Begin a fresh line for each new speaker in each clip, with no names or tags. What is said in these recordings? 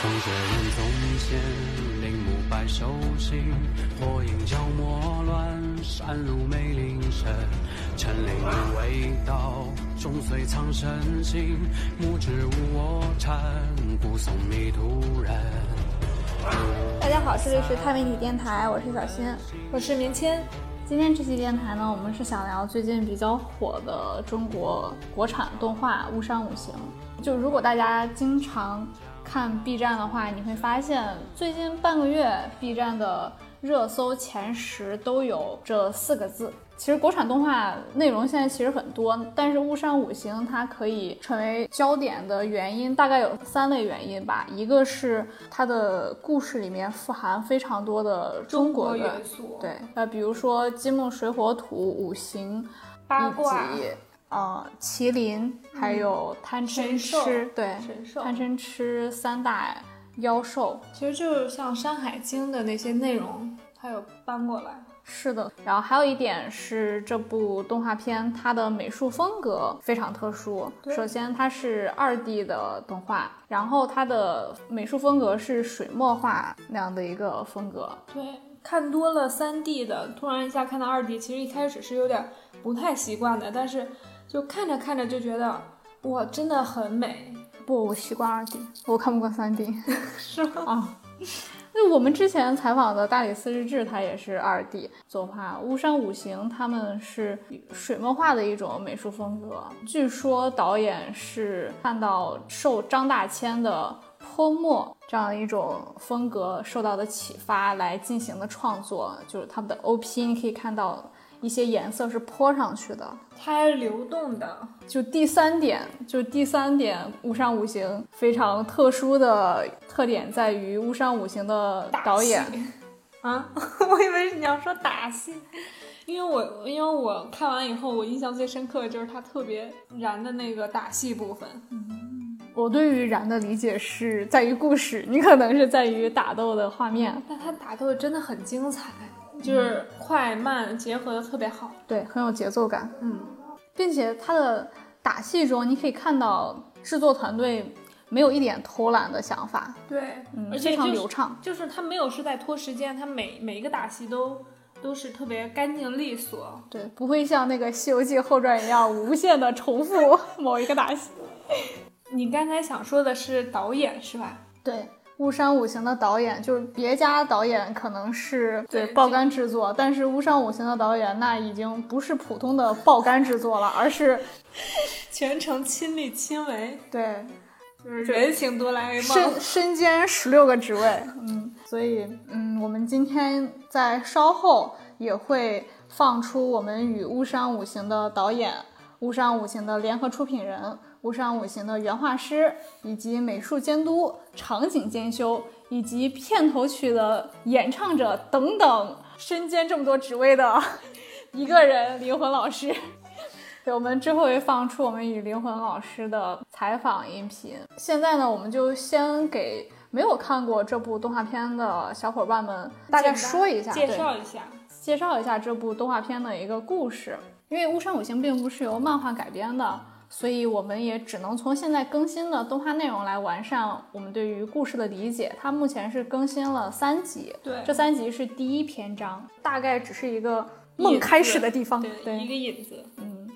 风雪人纵线，铃木白手心，火影角墨乱，山路梅林深。陈林无味道，终随苍生心。木之无我禅，古松迷途人。
大家好，这里是太媒体电台，我是小新，
我是明谦。
今天这期电台呢，我们是想聊最近比较火的中国国产动画《巫山五行》。就如果大家经常看 B 站的话，你会发现最近半个月 B 站的热搜前十都有这四个字。其实国产动画内容现在其实很多，但是《雾山五行》它可以成为焦点的原因大概有三类原因吧。一个是它的故事里面富含非常多的中国
元素，
对，呃，比如说金木水火土五行
八卦。
呃，麒麟还有贪嗔痴，对，贪嗔痴三大妖兽，
其实就是像《山海经》的那些内容，它有搬过来。
是的，然后还有一点是这部动画片它的美术风格非常特殊。首先它是二 D 的动画，然后它的美术风格是水墨画那样的一个风格。
对，看多了三 D 的，突然一下看到二 D，其实一开始是有点不太习惯的，但是。就看着看着就觉得哇，真的很美。
不，我习惯二 D，我看不惯三 D。
是吗？
啊，那我们之前采访的大理寺日志，它也是二 D 作画。巫山五行他们是水墨画的一种美术风格。据说导演是看到受张大千的泼墨这样的一种风格受到的启发来进行的创作，就是他们的 OP，你可以看到。一些颜色是泼上去的，
它还流动的。
就第三点，就第三点，巫山五行非常特殊的特点在于巫山五行的导演。
啊，我以为你要说打戏，因为我因为我看完以后，我印象最深刻的就是他特别燃的那个打戏部分。
嗯，我对于燃的理解是在于故事，你可能是在于打斗的画面，
但他打斗真的很精彩。就是快慢结合的特别好，
对，很有节奏感，嗯，并且他的打戏中，你可以看到制作团队没有一点偷懒的想法，
对，
嗯，
而且
非常流畅，
就是他没有是在拖时间，他每每一个打戏都都是特别干净利索，
对，不会像那个《西游记后传》一样无限的重复某一个打戏。
你刚才想说的是导演是吧？
对。巫山五行的导演就是别家导演可能是对爆肝制作，但是巫山五行的导演那已经不是普通的爆肝制作了，而是
全程亲力亲为，
对，
就是人形哆啦 A 梦，
身身兼十六个职位，嗯，所以嗯，我们今天在稍后也会放出我们与巫山五行的导演、巫山五行的联合出品人。巫山五行的原画师，以及美术监督、场景监修，以及片头曲的演唱者等等，身兼这么多职位的 一个人，灵魂老师。对，我们之后会放出我们与灵魂老师的采访音频。现在呢，我们就先给没有看过这部动画片的小伙伴们大概说一下，
介绍一下，
介绍一下这部动画片的一个故事。因为巫山五行并不是由漫画改编的。所以我们也只能从现在更新的动画内容来完善我们对于故事的理解。它目前是更新了三集，
对，
这三集是第一篇章，大概只是一个梦开始的地方，
对，一个引子。
嗯，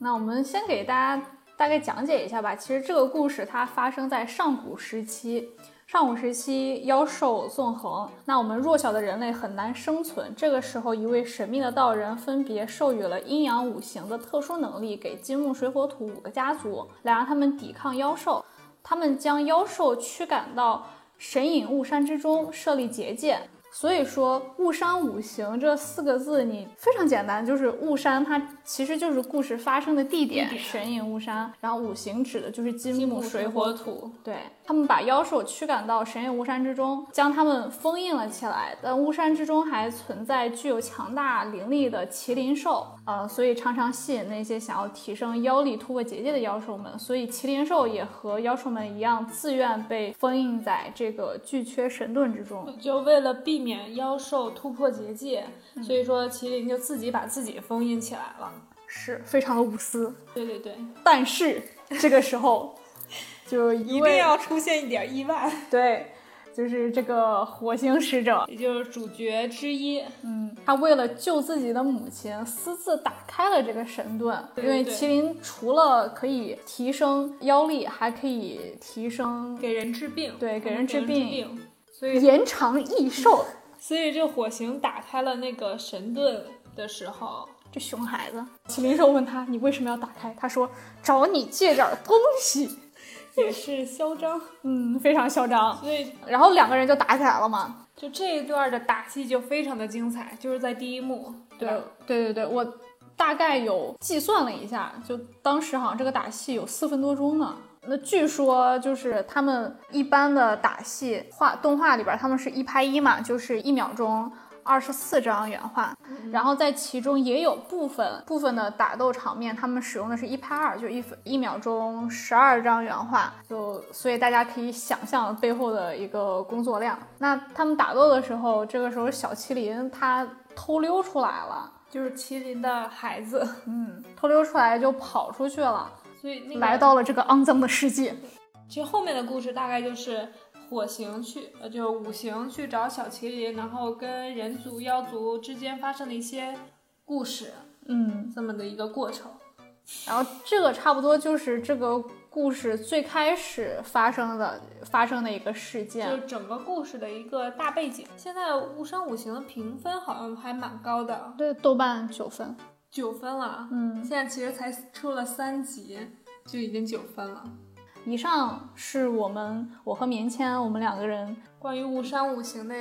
那我们先给大家大概讲解一下吧。其实这个故事它发生在上古时期。上古时期，妖兽纵横，那我们弱小的人类很难生存。这个时候，一位神秘的道人分别授予了阴阳五行的特殊能力给金木水火土五个家族，来让他们抵抗妖兽。他们将妖兽驱赶到神隐雾山之中，设立结界。所以说，雾山五行这四个字，你非常简单，就是雾山，它其实就是故事发生的地点，神隐雾山。然后五行指的就是金木水火土。对他们把妖兽驱赶到神隐雾山之中，将他们封印了起来。但雾山之中还存在具有强大灵力的麒麟兽，呃，所以常常吸引那些想要提升妖力、突破结界的妖兽们。所以麒麟兽也和妖兽们一样，自愿被封印在这个巨阙神盾之中，
就为了避免。免妖兽突破结界，所以说麒麟就自己把自己封印起来了，
是非常的无私。
对对对，
但是这个时候，就
一定要出现一点意外，
对，就是这个火星使者，
也就是主角之一。
嗯，他为了救自己的母亲，私自打开了这个神盾，
对对
因为麒麟除了可以提升妖力，还可以提升
给人治病，
对给人
治
病，
所以
延长益寿。
所以这火星打开了那个神盾的时候，
这熊孩子，麒麟兽问他：“你为什么要打开？”他说：“找你借点东西。
也是嚣张，”
嗯，非常嚣张。
所以
然后两个人就打起来了嘛。
就这一段的打戏就非常的精彩，就是在第一幕，
对对对对，我大概有计算了一下，就当时好像这个打戏有四分多钟呢。那据说就是他们一般的打戏画动画里边，他们是一拍一嘛，就是一秒钟二十四张原画，然后在其中也有部分部分的打斗场面，他们使用的是一拍二，就一分一秒钟十二张原画，就所以大家可以想象背后的一个工作量。那他们打斗的时候，这个时候小麒麟它偷溜出来了。
就是麒麟的孩子，
嗯，偷溜出来就跑出去了，
所以那个
来到了这个肮脏的世界。
其实后面的故事大概就是火星去，呃，就是五行去找小麒麟，然后跟人族、妖族之间发生的一些故事，
嗯，
这么的一个过程。
然后这个差不多就是这个故事最开始发生的发生的一个事件
就
件。
是整个故事的一个大背景。现在《巫山五行》的评分好像还蛮高的，
对，豆瓣九分。
九分了。
嗯，
现在其实才出了三集，就已经九分了。
以上是我们我和棉签我们两个人，
关于《雾山五行》的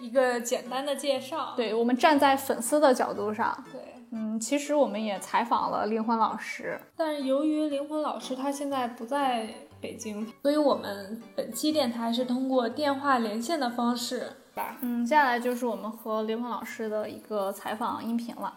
一个简单的介绍。
对我们站在粉丝的角度上，
对，
嗯，其实我们也采访了灵魂老师。
但是由于灵魂老师他现在不在北京，所以我们本期电台是通过电话连线的方式吧。
嗯，接下来就是我们和灵魂老师的一个采访音频了。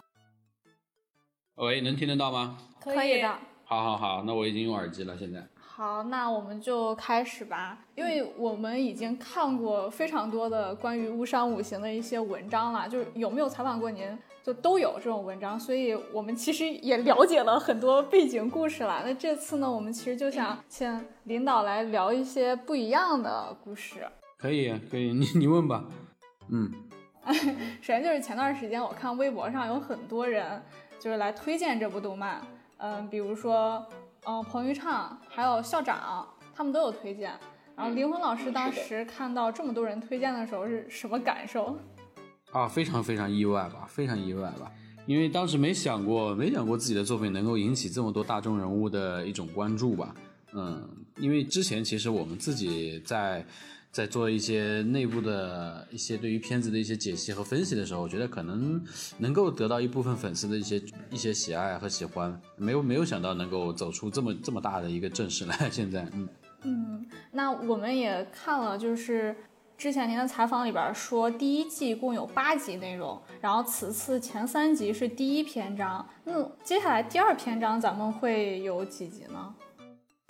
喂，能听得到吗？
可
以的。
好好好，那我已经用耳机了，现在。
好，那我们就开始吧，因为我们已经看过非常多的关于巫山五行的一些文章了，就是有没有采访过您，就都有这种文章，所以我们其实也了解了很多背景故事了。那这次呢，我们其实就想请领导来聊一些不一样的故事。
可以，可以，你你问吧。嗯，
首先就是前段时间我看微博上有很多人就是来推荐这部动漫，嗯，比如说嗯彭昱畅还有校长，他们都有推荐。然后灵魂老师当时看到这么多人推荐的时候是什么感受？
啊，非常非常意外吧，非常意外吧，因为当时没想过，没想过自己的作品能够引起这么多大众人物的一种关注吧。嗯，因为之前其实我们自己在在做一些内部的一些对于片子的一些解析和分析的时候，我觉得可能能够得到一部分粉丝的一些一些喜爱和喜欢，没有没有想到能够走出这么这么大的一个阵势来。现在，嗯。
嗯，那我们也看了，就是之前您的采访里边说，第一季共有八集内容，然后此次前三集是第一篇章，那接下来第二篇章咱们会有几集呢？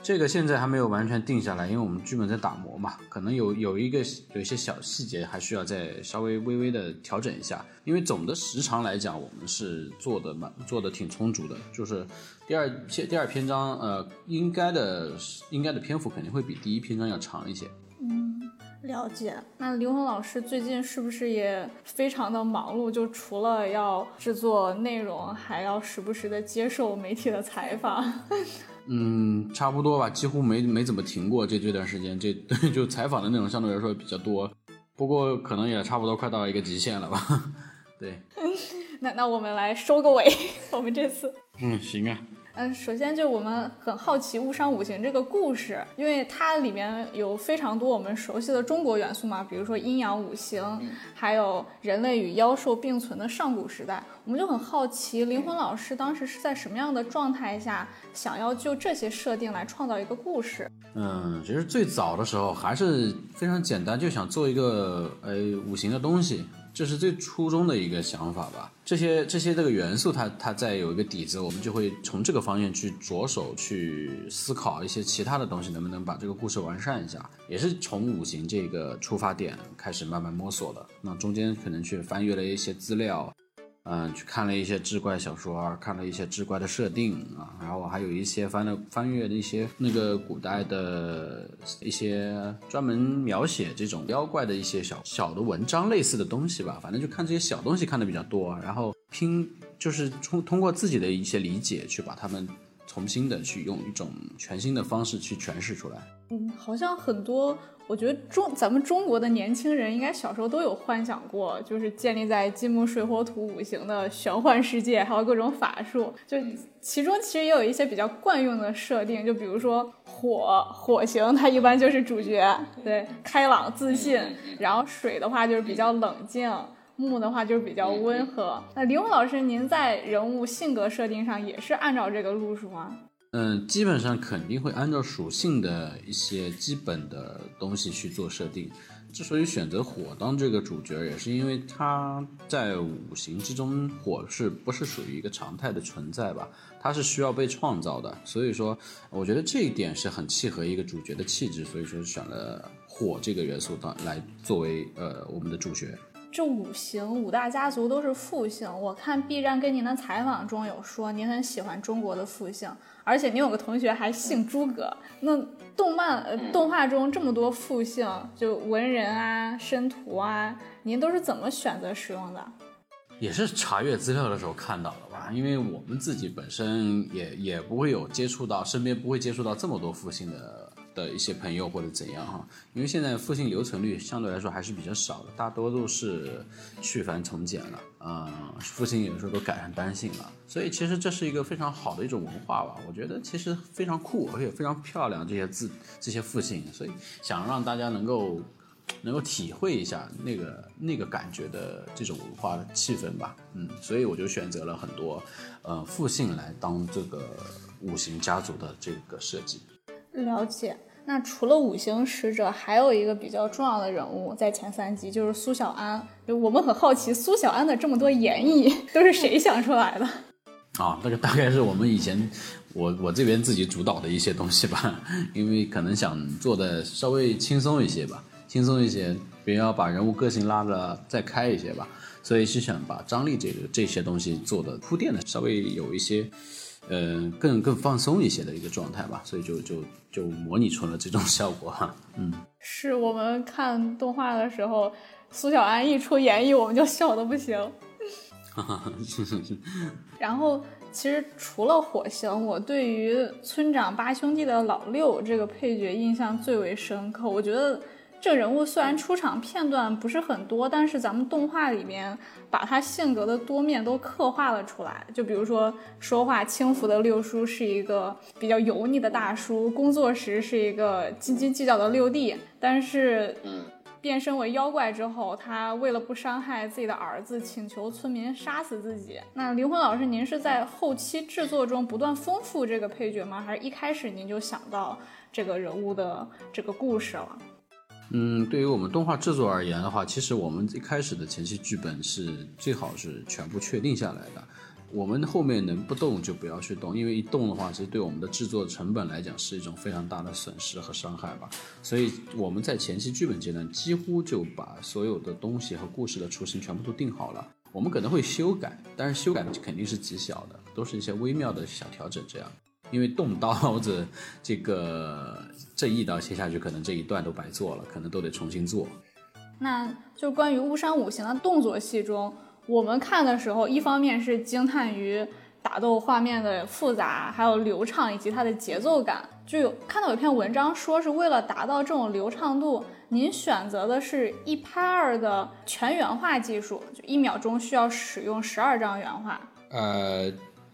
这个现在还没有完全定下来，因为我们剧本在打磨嘛，可能有有一个有一些小细节还需要再稍微微微的调整一下。因为总的时长来讲，我们是做的蛮做的挺充足的，就是第二篇第二篇章，呃，应该的应该的篇幅肯定会比第一篇章要长一些。
嗯了解。那灵魂老师最近是不是也非常的忙碌？就除了要制作内容，还要时不时的接受媒体的采访。
嗯，差不多吧，几乎没没怎么停过这这段时间，这 就采访的内容相对来说比较多，不过可能也差不多快到一个极限了吧。对，
那那我们来收个尾，我们这次。
嗯，行啊。
嗯，首先就我们很好奇《误伤五行》这个故事，因为它里面有非常多我们熟悉的中国元素嘛，比如说阴阳五行，还有人类与妖兽并存的上古时代。我们就很好奇，灵魂老师当时是在什么样的状态下，想要就这些设定来创造一个故事？
嗯，其实最早的时候还是非常简单，就想做一个呃五行的东西，这是最初衷的一个想法吧。这些这些这个元素它，它在有一个底子，我们就会从这个方面去着手去思考一些其他的东西，能不能把这个故事完善一下。也是从五行这个出发点开始慢慢摸索的。那中间可能去翻阅了一些资料，嗯，去看了一些志怪小说，看了一些志怪的设定啊，然后还有一些翻了翻阅的一些那个古代的一些专门描写这种妖怪的一些小小的文章类似的东西吧，反正就看这些小东西看的比较多，然后拼就是通通过自己的一些理解去把它们重新的去用一种全新的方式去诠释出来。
嗯，好像很多，我觉得中咱们中国的年轻人应该小时候都有幻想过，就是建立在金木水火土五行的玄幻世界，还有各种法术。就其中其实也有一些比较惯用的设定，就比如说火火型，它一般就是主角，对，开朗自信；然后水的话就是比较冷静，木的话就是比较温和。那林红老师，您在人物性格设定上也是按照这个路数吗？
嗯，基本上肯定会按照属性的一些基本的东西去做设定。之所以选择火当这个主角，也是因为它在五行之中，火是不是属于一个常态的存在吧？它是需要被创造的。所以说，我觉得这一点是很契合一个主角的气质，所以说选了火这个元素当来作为呃我们的主角。
这五行五大家族都是复姓，我看 B 站跟您的采访中有说您很喜欢中国的复姓，而且您有个同学还姓诸葛。那动漫呃动画中这么多复姓，就文人啊、申屠啊，您都是怎么选择使用的？
也是查阅资料的时候看到的吧，因为我们自己本身也也不会有接触到，身边不会接触到这么多复姓的。的一些朋友或者怎样哈，因为现在复姓留存率相对来说还是比较少的，大多都是去繁从简了，嗯，复姓有时候都改成单姓了，所以其实这是一个非常好的一种文化吧，我觉得其实非常酷，而且非常漂亮这些字这些复姓，所以想让大家能够能够体会一下那个那个感觉的这种文化的气氛吧，嗯，所以我就选择了很多呃复姓来当这个五行家族的这个设计。
了解。那除了五行使者，还有一个比较重要的人物在前三集，就是苏小安。就我们很好奇，苏小安的这么多演绎都是谁想出来的？
啊，那个大概是我们以前我我这边自己主导的一些东西吧，因为可能想做的稍微轻松一些吧，轻松一些，别要把人物个性拉的再开一些吧，所以是想把张力这个这些东西做的铺垫的稍微有一些。呃，更更放松一些的一个状态吧，所以就就就模拟出了这种效果哈。嗯，
是我们看动画的时候，苏小安一出演绎，我们就笑的不行。
哈哈，是是是。
然后，其实除了火星，我对于村长八兄弟的老六这个配角印象最为深刻。我觉得。这个人物虽然出场片段不是很多，但是咱们动画里面把他性格的多面都刻画了出来。就比如说，说话轻浮的六叔是一个比较油腻的大叔，工作时是一个斤斤计较的六弟，但是，嗯变身为妖怪之后，他为了不伤害自己的儿子，请求村民杀死自己。那灵魂老师，您是在后期制作中不断丰富这个配角吗？还是一开始您就想到这个人物的这个故事了？
嗯，对于我们动画制作而言的话，其实我们一开始的前期剧本是最好是全部确定下来的。我们后面能不动就不要去动，因为一动的话，其实对我们的制作成本来讲是一种非常大的损失和伤害吧。所以我们在前期剧本阶段几乎就把所有的东西和故事的雏形全部都定好了。我们可能会修改，但是修改肯定是极小的，都是一些微妙的小调整这样。因为动刀子，这个这一刀切下去，可能这一段都白做了，可能都得重新做。
那就关于巫山五行的动作戏中，我们看的时候，一方面是惊叹于打斗画面的复杂，还有流畅以及它的节奏感。就有看到有篇文章说，是为了达到这种流畅度，您选择的是一拍二的全原画技术，就一秒钟需要使用十二张原画。
呃，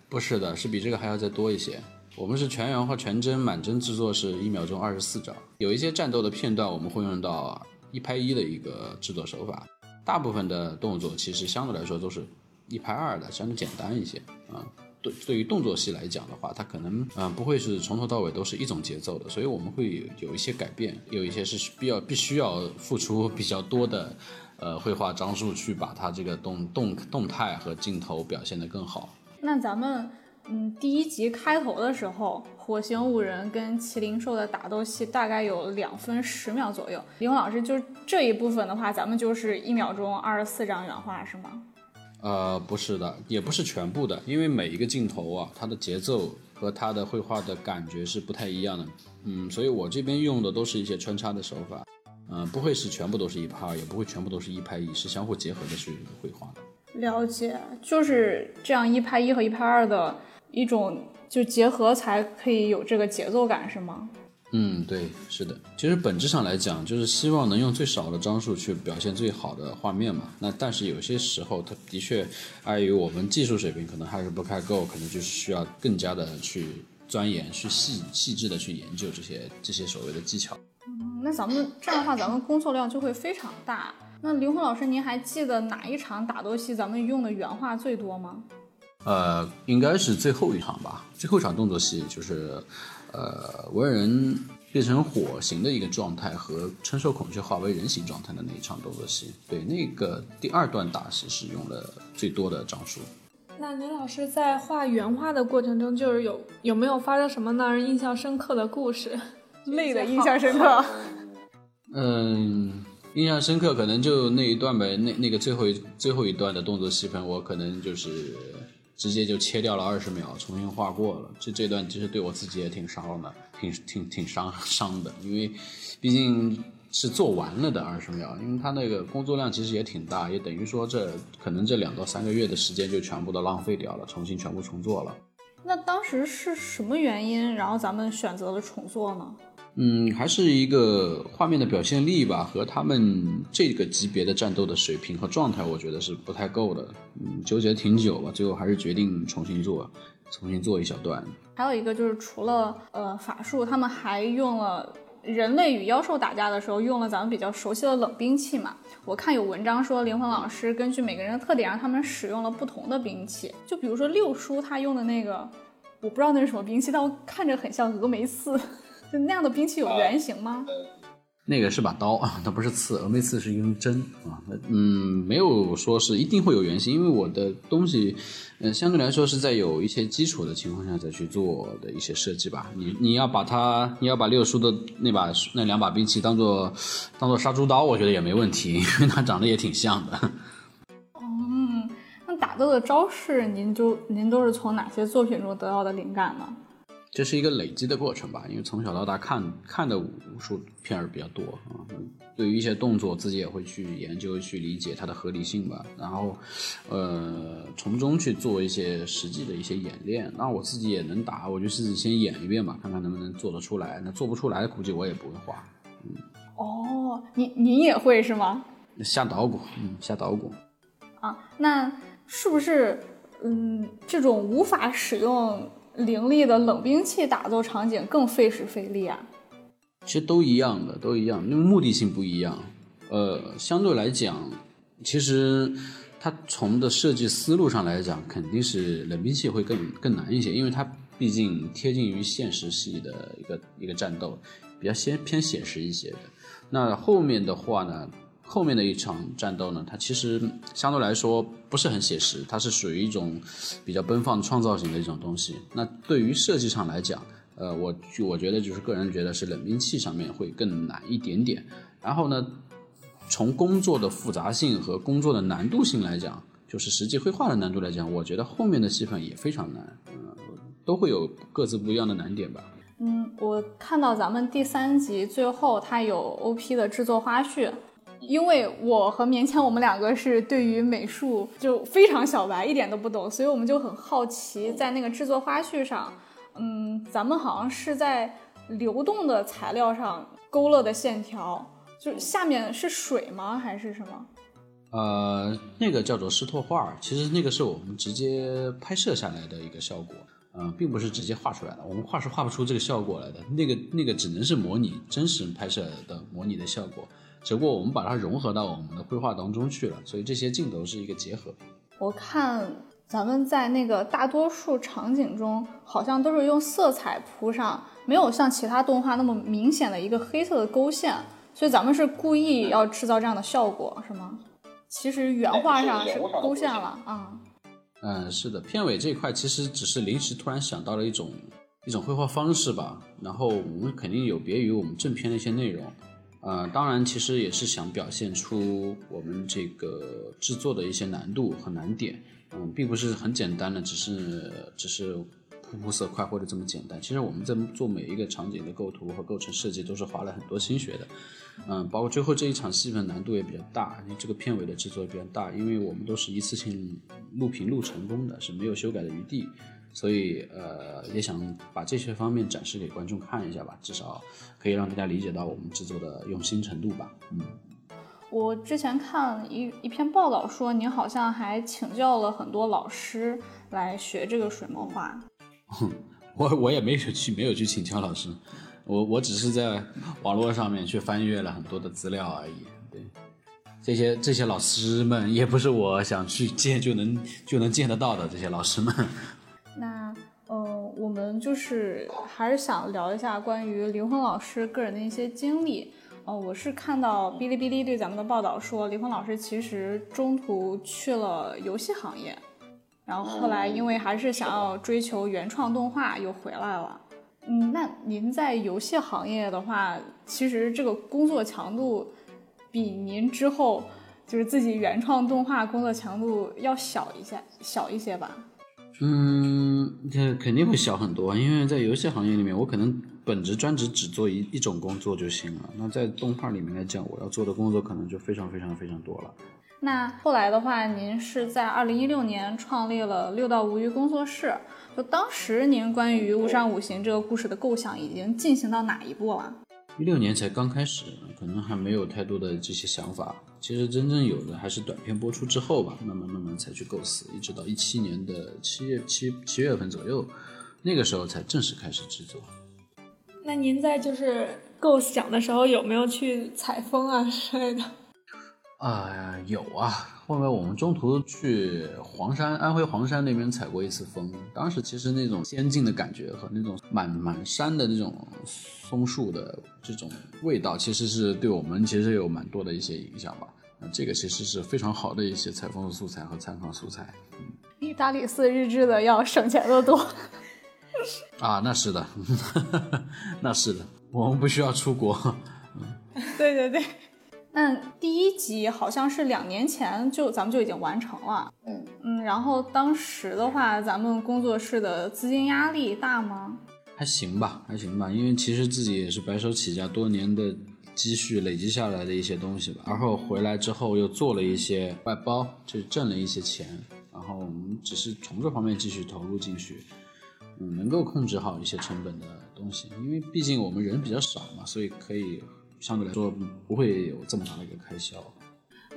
不是的，是比这个还要再多一些。我们是全员化全帧满帧制作，是一秒钟二十四张。有一些战斗的片段，我们会用到一拍一的一个制作手法。大部分的动作其实相对来说都是一拍二的，相对简单一些啊。对，对于动作戏来讲的话，它可能嗯不会是从头到尾都是一种节奏的，所以我们会有一些改变，有一些是必要必须要付出比较多的呃绘画张数去把它这个动动动态和镜头表现得更好。
那咱们。嗯，第一集开头的时候，火星五人跟麒麟兽的打斗戏大概有两分十秒左右。李红老师，就这一部分的话，咱们就是一秒钟二十四张原画，是吗？
呃，不是的，也不是全部的，因为每一个镜头啊，它的节奏和它的绘画的感觉是不太一样的。嗯，所以我这边用的都是一些穿插的手法，嗯、不会是全部都是一拍二，也不会全部都是一拍一，是相互结合的去绘画的。
了解，就是这样一拍一和一拍二的一种就结合，才可以有这个节奏感，是吗？
嗯，对，是的。其实本质上来讲，就是希望能用最少的张数去表现最好的画面嘛。那但是有些时候，它的确碍于我们技术水平可能还是不太够，可能就是需要更加的去钻研、去细细致的去研究这些这些所谓的技巧。
嗯那咱们这样的话，咱们工作量就会非常大。那灵魂老师，您还记得哪一场打斗戏咱们用的原话最多吗？
呃，应该是最后一场吧。最后一场动作戏就是，呃，文人变成火形的一个状态和承受恐惧化为人形状态的那一场动作戏。对，那个第二段打戏是用了最多的张数。
那林老师在画原画的过程中，就是有有没有发生什么让人印象深刻的故事？
累的印象深刻。
嗯，印象深刻可能就那一段呗，那那个最后一最后一段的动作戏份，我可能就是直接就切掉了二十秒，重新画过了。这这段其实对我自己也挺伤的，挺挺挺伤伤的，因为毕竟是做完了的二十秒，因为他那个工作量其实也挺大，也等于说这可能这两到三个月的时间就全部都浪费掉了，重新全部重做了。
那当时是什么原因，然后咱们选择了重做呢？
嗯，还是一个画面的表现力吧，和他们这个级别的战斗的水平和状态，我觉得是不太够的。嗯，纠结挺久吧，最后还是决定重新做，重新做一小段。
还有一个就是除了呃法术，他们还用了人类与妖兽打架的时候用了咱们比较熟悉的冷兵器嘛。我看有文章说灵魂老师根据每个人的特点让他们使用了不同的兵器，就比如说六叔他用的那个，我不知道那是什么兵器，但我看着很像峨眉刺，就那样的兵器有原型吗？
那个是把刀啊，它不是刺，峨眉刺是一根针啊。那嗯，没有说是一定会有原型，因为我的东西，嗯、相对来说是在有一些基础的情况下再去做的一些设计吧。你你要把它，你要把六叔的那把那两把兵器当做当做杀猪刀，我觉得也没问题，因为它长得也挺像的。
嗯，那打斗的招式您就您都是从哪些作品中得到的灵感呢？
这是一个累积的过程吧，因为从小到大看看的武术片儿比较多啊，对于一些动作自己也会去研究、去理解它的合理性吧，然后，呃，从中去做一些实际的一些演练。那我自己也能打，我就自己先演一遍吧，看看能不能做得出来。那做不出来，估计我也不会画。
嗯哦，您您也会是吗？
瞎捣鼓，嗯，瞎捣鼓。
啊，那是不是嗯这种无法使用凌厉的冷兵器打斗场景更费时费力啊？
其实都一样的，都一样，因为目的性不一样。呃，相对来讲，其实它从的设计思路上来讲，肯定是冷兵器会更更难一些，因为它毕竟贴近于现实系的一个一个战斗，比较先偏写实一些的。那后面的话呢，后面的一场战斗呢，它其实相对来说不是很写实，它是属于一种比较奔放创造型的一种东西。那对于设计上来讲，呃，我我觉得就是个人觉得是冷兵器上面会更难一点点。然后呢，从工作的复杂性和工作的难度性来讲，就是实际绘画的难度来讲，我觉得后面的戏份也非常难，嗯、都会有各自不一样的难点吧。
嗯，我看到咱们第三集最后它有 OP 的制作花絮，因为我和棉签我们两个是对于美术就非常小白，一点都不懂，所以我们就很好奇，在那个制作花絮上，嗯，咱们好像是在流动的材料上勾勒的线条，就下面是水吗？还是什么？
呃，那个叫做湿拓画，其实那个是我们直接拍摄下来的一个效果，嗯、并不是直接画出来的。我们画是画不出这个效果来的，那个那个只能是模拟真实拍摄的模拟的效果，只不过我们把它融合到我们的绘画当中去了，所以这些镜头是一个结合。
我看咱们在那个大多数场景中，好像都是用色彩铺上，没有像其他动画那么明显的一个黑色的勾线，所以咱们是故意要制造这样的效果，是吗？其实原画上是勾线了啊、
嗯，是的，片尾这一块其实只是临时突然想到了一种一种绘画方式吧，然后我们肯定有别于我们正片的一些内容，呃，当然其实也是想表现出我们这个制作的一些难度和难点，嗯，并不是很简单的，只是只是铺铺色块或者这么简单。其实我们在做每一个场景的构图和构成设计都是花了很多心血的，嗯，包括最后这一场戏份难度也比较大，因为这个片尾的制作也比较大，因为我们都是一次性录屏录成功的，是没有修改的余地。所以，呃，也想把这些方面展示给观众看一下吧，至少可以让大家理解到我们制作的用心程度吧。嗯，
我之前看一一篇报道说，您好像还请教了很多老师来学这个水墨画。
我我也没有去没有去请教老师，我我只是在网络上面去翻阅了很多的资料而已。对，这些这些老师们也不是我想去见就能就能见得到的这些老师们。
我们就是还是想聊一下关于林峰老师个人的一些经历。呃，我是看到哔哩哔哩对咱们的报道说，林峰老师其实中途去了游戏行业，然后后来因为还是想要追求原创动画，又回来了。嗯，那您在游戏行业的话，其实这个工作强度比您之后就是自己原创动画工作强度要小一些，小一些吧？
嗯，这肯定会小很多，因为在游戏行业里面，我可能本职专职只做一一种工作就行了。那在动画里面来讲，我要做的工作可能就非常非常非常多了。
那后来的话，您是在二零一六年创立了六道无鱼工作室。就当时您关于《巫山五行》这个故事的构想已经进行到哪一步了？
一六年才刚开始，可能还没有太多的这些想法。其实真正有的还是短片播出之后吧，慢慢慢慢才去构思，一直到一七年的七月七七月份左右，那个时候才正式开始制作。
那您在就是构想的时候有没有去采风啊之类的？
啊，有啊。后面我们中途去黄山，安徽黄山那边采过一次风，当时其实那种仙境的感觉和那种满满山的那种松树的这种味道，其实是对我们其实有蛮多的一些影响吧。那这个其实是非常好的一些采风的素材和参考素材，
比大理寺日志的要省钱的多。
啊，那是的，那是的，我们不需要出国。
对 对对，那第一集好像是两年前就咱们就已经完成了。嗯嗯，然后当时的话，咱们工作室的资金压力大吗？
还行吧，还行吧，因为其实自己也是白手起家，多年的。积蓄累积下来的一些东西吧，然后回来之后又做了一些外包，就挣了一些钱，然后我们只是从这方面继续投入进去，嗯，能够控制好一些成本的东西，因为毕竟我们人比较少嘛，所以可以相对来说不会有这么大的一个开销。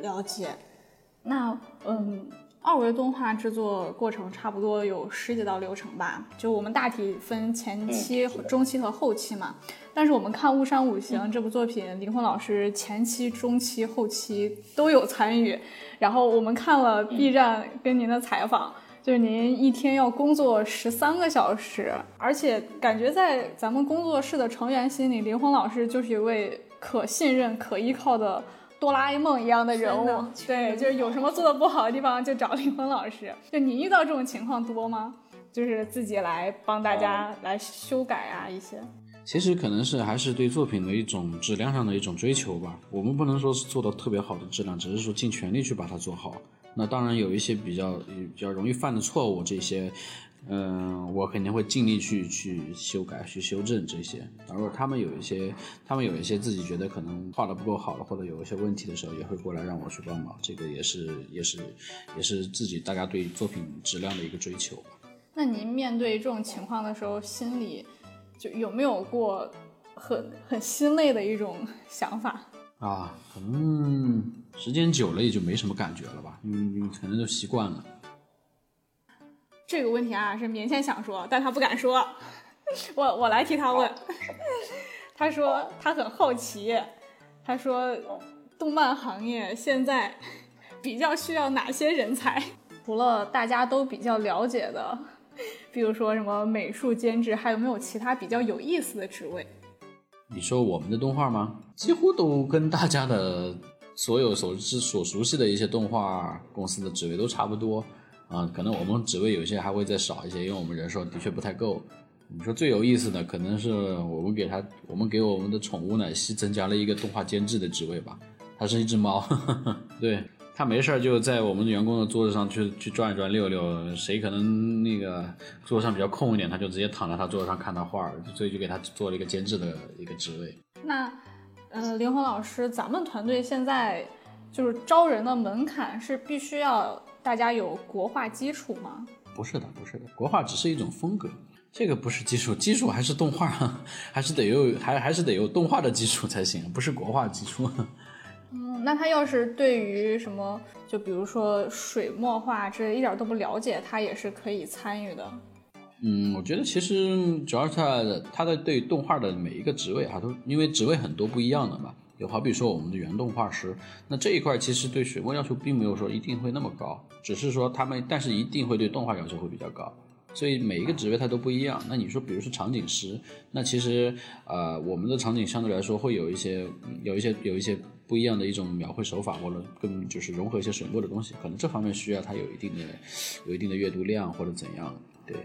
了解，那嗯。二维动画制作过程差不多有十几道流程吧，就我们大体分前期、中期和后期嘛。但是我们看《巫山五行》这部作品，林峰老师前期、中期、后期都有参与。然后我们看了 B 站跟您的采访，就是您一天要工作十三个小时，而且感觉在咱们工作室的成员心里，林峰老师就是一位可信任、可依靠的。哆啦 A 梦一样的人物，对，就是有什么做的不好的地方就找林峰老师。就你遇到这种情况多吗？就是自己来帮大家来修改啊一些。
其实可能是还是对作品的一种质量上的一种追求吧。我们不能说是做到特别好的质量，只是说尽全力去把它做好。那当然有一些比较比较容易犯的错误，这些。嗯，我肯定会尽力去去修改、去修正这些。然后他们有一些，他们有一些自己觉得可能画的不够好了，或者有一些问题的时候，也会过来让我去帮忙。这个也是，也是，也是自己大家对作品质量的一个追求。
那您面对这种情况的时候，心里就有没有过很很心累的一种想法？
啊，可能时间久了也就没什么感觉了吧，因为可能都习惯了。
这个问题啊，是棉线想说，但他不敢说。我我来替他问。他说他很好奇。他说，动漫行业现在比较需要哪些人才？除了大家都比较了解的，比如说什么美术监制，还有没有其他比较有意思的职位？
你说我们的动画吗？几乎都跟大家的所有所知所熟悉的一些动画公司的职位都差不多。啊，可能我们职位有些还会再少一些，因为我们人手的确不太够。你说最有意思的，可能是我们给他，我们给我们的宠物奶昔增加了一个动画监制的职位吧。它是一只猫，对，它没事儿就在我们员工的桌子上去去转一转、溜溜。谁可能那个桌上比较空一点，他就直接躺在他桌子上看他画儿，所以就给他做了一个监制的一个职位。
那，呃，林红老师，咱们团队现在就是招人的门槛是必须要大家有国画基础吗？
不是的，不是的，国画只是一种风格，这个不是基础，基础还是动画，还是得有，还还是得有动画的基础才行，不是国画基础。
嗯，那他要是对于什么，就比如说水墨画这一点都不了解，他也是可以参与的。
嗯，我觉得其实主要是他他的对动画的每一个职位啊，都因为职位很多不一样的嘛。就好比说我们的原动画师，那这一块其实对水墨要求并没有说一定会那么高，只是说他们，但是一定会对动画要求会比较高。所以每一个职位它都不一样。那你说，比如说场景师，那其实呃，我们的场景相对来说会有一些有一些有一些不一样的一种描绘手法，或者更就是融合一些水墨的东西，可能这方面需要它有一定的有一定的阅读量或者怎样，对。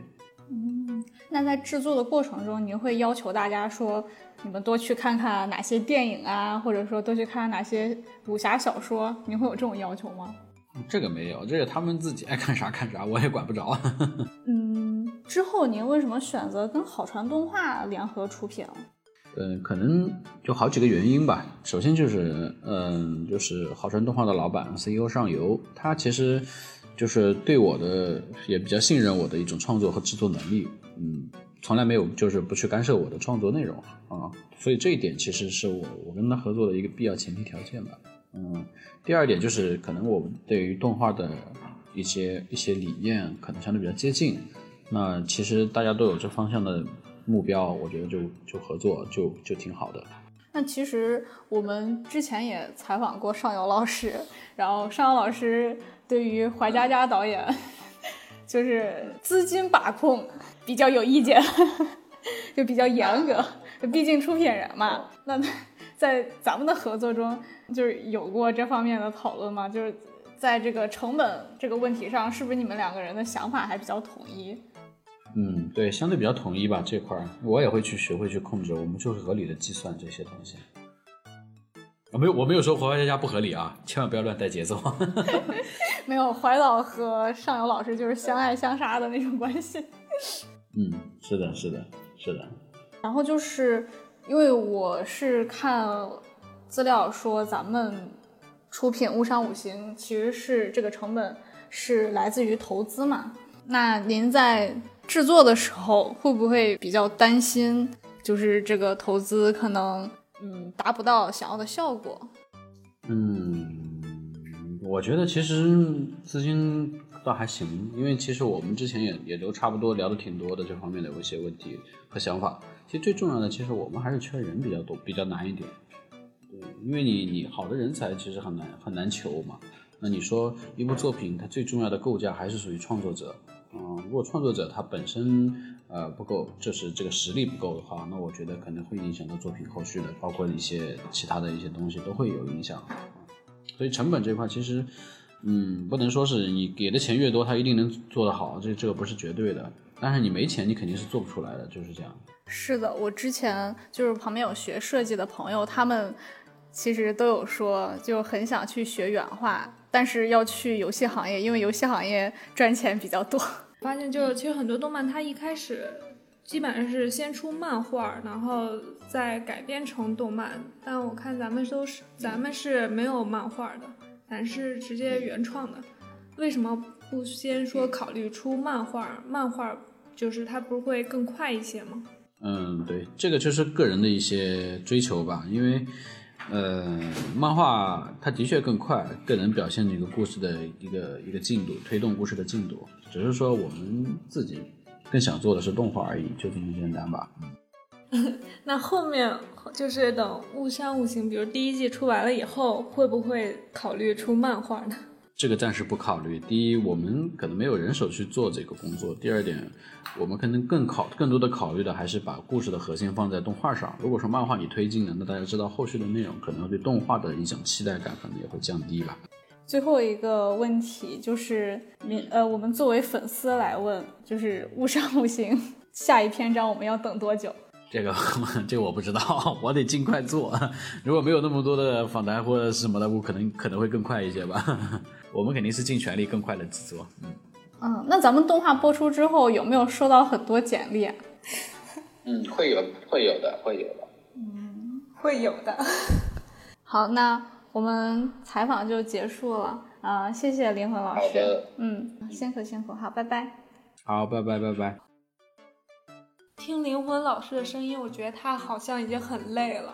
嗯，那在制作的过程中，您会要求大家说，你们多去看看哪些电影啊，或者说多去看看哪些武侠小说，您会有这种要求吗？
这个没有，这个他们自己爱看啥看啥，我也管不着。
嗯，之后您为什么选择跟好传动画联合出品？
嗯，可能有好几个原因吧。首先就是，嗯，就是好传动画的老板 CEO 上游，他其实。就是对我的也比较信任我的一种创作和制作能力，嗯，从来没有就是不去干涉我的创作内容啊，所以这一点其实是我我跟他合作的一个必要前提条件吧，嗯，第二点就是可能我们对于动画的一些一些理念可能相对比较接近，那其实大家都有这方向的目标，我觉得就就合作就就挺好的。
那其实我们之前也采访过上游老师，然后上游老师。对于怀佳佳导演，就是资金把控比较有意见，就比较严格。毕竟出品人嘛，那在咱们的合作中，就是有过这方面的讨论吗？就是在这个成本这个问题上，是不是你们两个人的想法还比较统一？
嗯，对，相对比较统一吧。这块我也会去学会去控制，我们就是合理的计算这些东西。我没有，我没有说怀佳佳不合理啊，千万不要乱带节奏。
没有，怀老和上游老师就是相爱相杀的那种关系。
嗯，是的，是的，是的。
然后就是因为我是看资料说，咱们出品《误伤五行》其实是这个成本是来自于投资嘛？那您在制作的时候会不会比较担心，就是这个投资可能？嗯，达不到想要的效果。
嗯，我觉得其实资金倒还行，因为其实我们之前也也都差不多聊的挺多的这方面的一些问题和想法。其实最重要的，其实我们还是缺人比较多，比较难一点。对，因为你你好的人才其实很难很难求嘛。那你说一部作品它最重要的构架还是属于创作者。嗯，如果创作者他本身。呃，不够，就是这个实力不够的话，那我觉得可能会影响到作品后续的，包括一些其他的一些东西都会有影响。所以成本这块其实，嗯，不能说是你给的钱越多，他一定能做得好，这这个不是绝对的。但是你没钱，你肯定是做不出来的，就是这样。
是的，我之前就是旁边有学设计的朋友，他们其实都有说，就很想去学原画，但是要去游戏行业，因为游戏行业赚钱比较多。
发现就其实很多动漫，它一开始基本上是先出漫画，然后再改编成动漫。但我看咱们都是咱们是没有漫画的，咱是直接原创的。为什么不先说考虑出漫画？漫画就是它不会更快一些吗？
嗯，对，这个就是个人的一些追求吧，因为。呃，漫画它的确更快，更能表现这个故事的一个一个进度，推动故事的进度。只是说我们自己更想做的是动画而已，就这么简单吧。
那后面就是等《雾山五行》，比如第一季出完了以后，会不会考虑出漫画呢？
这个暂时不考虑。第一，我们可能没有人手去做这个工作；第二点，我们可能更考更多的考虑的还是把故事的核心放在动画上。如果说漫画你推进了，那大家知道后续的内容，可能对动画的一种期待感可能也会降低吧。
最后一个问题就是，你呃，我们作为粉丝来问，就是《物伤五行》下一篇章我们要等多久？
这个 这个我不知道，我得尽快做。如果没有那么多的访谈或者是什么的，我可能可能会更快一些吧。我们肯定是尽全力更快的制作。嗯
嗯，那咱们动画播出之后有没有收到很多简历啊？
嗯，会有会有的会有的。
嗯，会有的。
好，那我们采访就结束了。啊，谢谢灵魂老师。嗯，辛苦辛苦，好，拜拜。
好，拜拜拜拜。
听灵魂老师的声音，我觉得他好像已经很累了。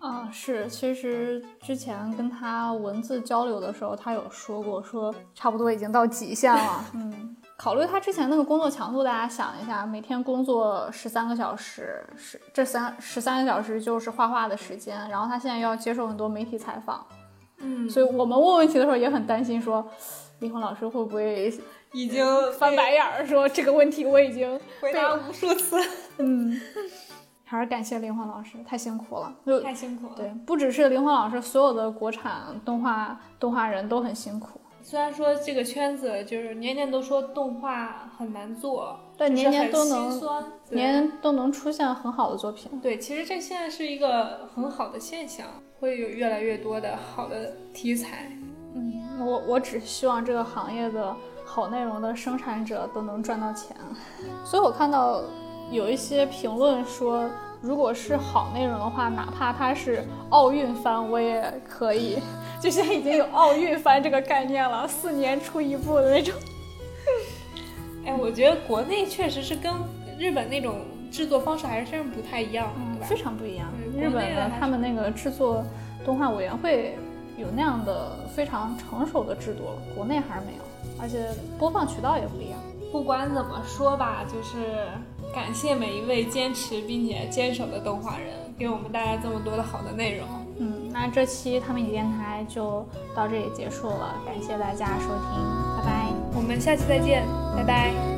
啊，是，其实之前跟他文字交流的时候，他有说过，说差不多已经到极限了。嗯，考虑他之前那个工作强度，大家想一下，每天工作十三个小时，十这三十三个小时就是画画的时间，然后他现在要接受很多媒体采访。
嗯，
所以我们问问题的时候也很担心，说灵魂老师会不会
已经
翻白眼儿，说这个问题我已经
回答无数次。
嗯，还是感谢灵魂老师，太辛苦了，
太辛苦了。
对，不只是灵魂老师，所有的国产动画动画人都很辛苦。
虽然说这个圈子就是年年都说动画很难做，
但年年都能年年都能出现很好的作品。
对，其实这现在是一个很好的现象。会有越来越多的好的题材，
嗯，我我只希望这个行业的好内容的生产者都能赚到钱。所以我看到有一些评论说，如果是好内容的话，哪怕它是奥运番，我也可以。就现在已经有奥运番这个概念了，四年出一部的那种。
哎，我觉得国内确实是跟日本那种。制作方式还是真是不太一样，
嗯，非常不一样。日本的他们那个制作动画委员会有那样的非常成熟的制度，国内还是没有，而且播放渠道也不一样。
不管怎么说吧，就是感谢每一位坚持并且坚守的动画人，给我们带来这么多的好的内容。
嗯，那这期他们影电台就到这里结束了，感谢大家收听，拜拜，
我们下期再见，拜拜。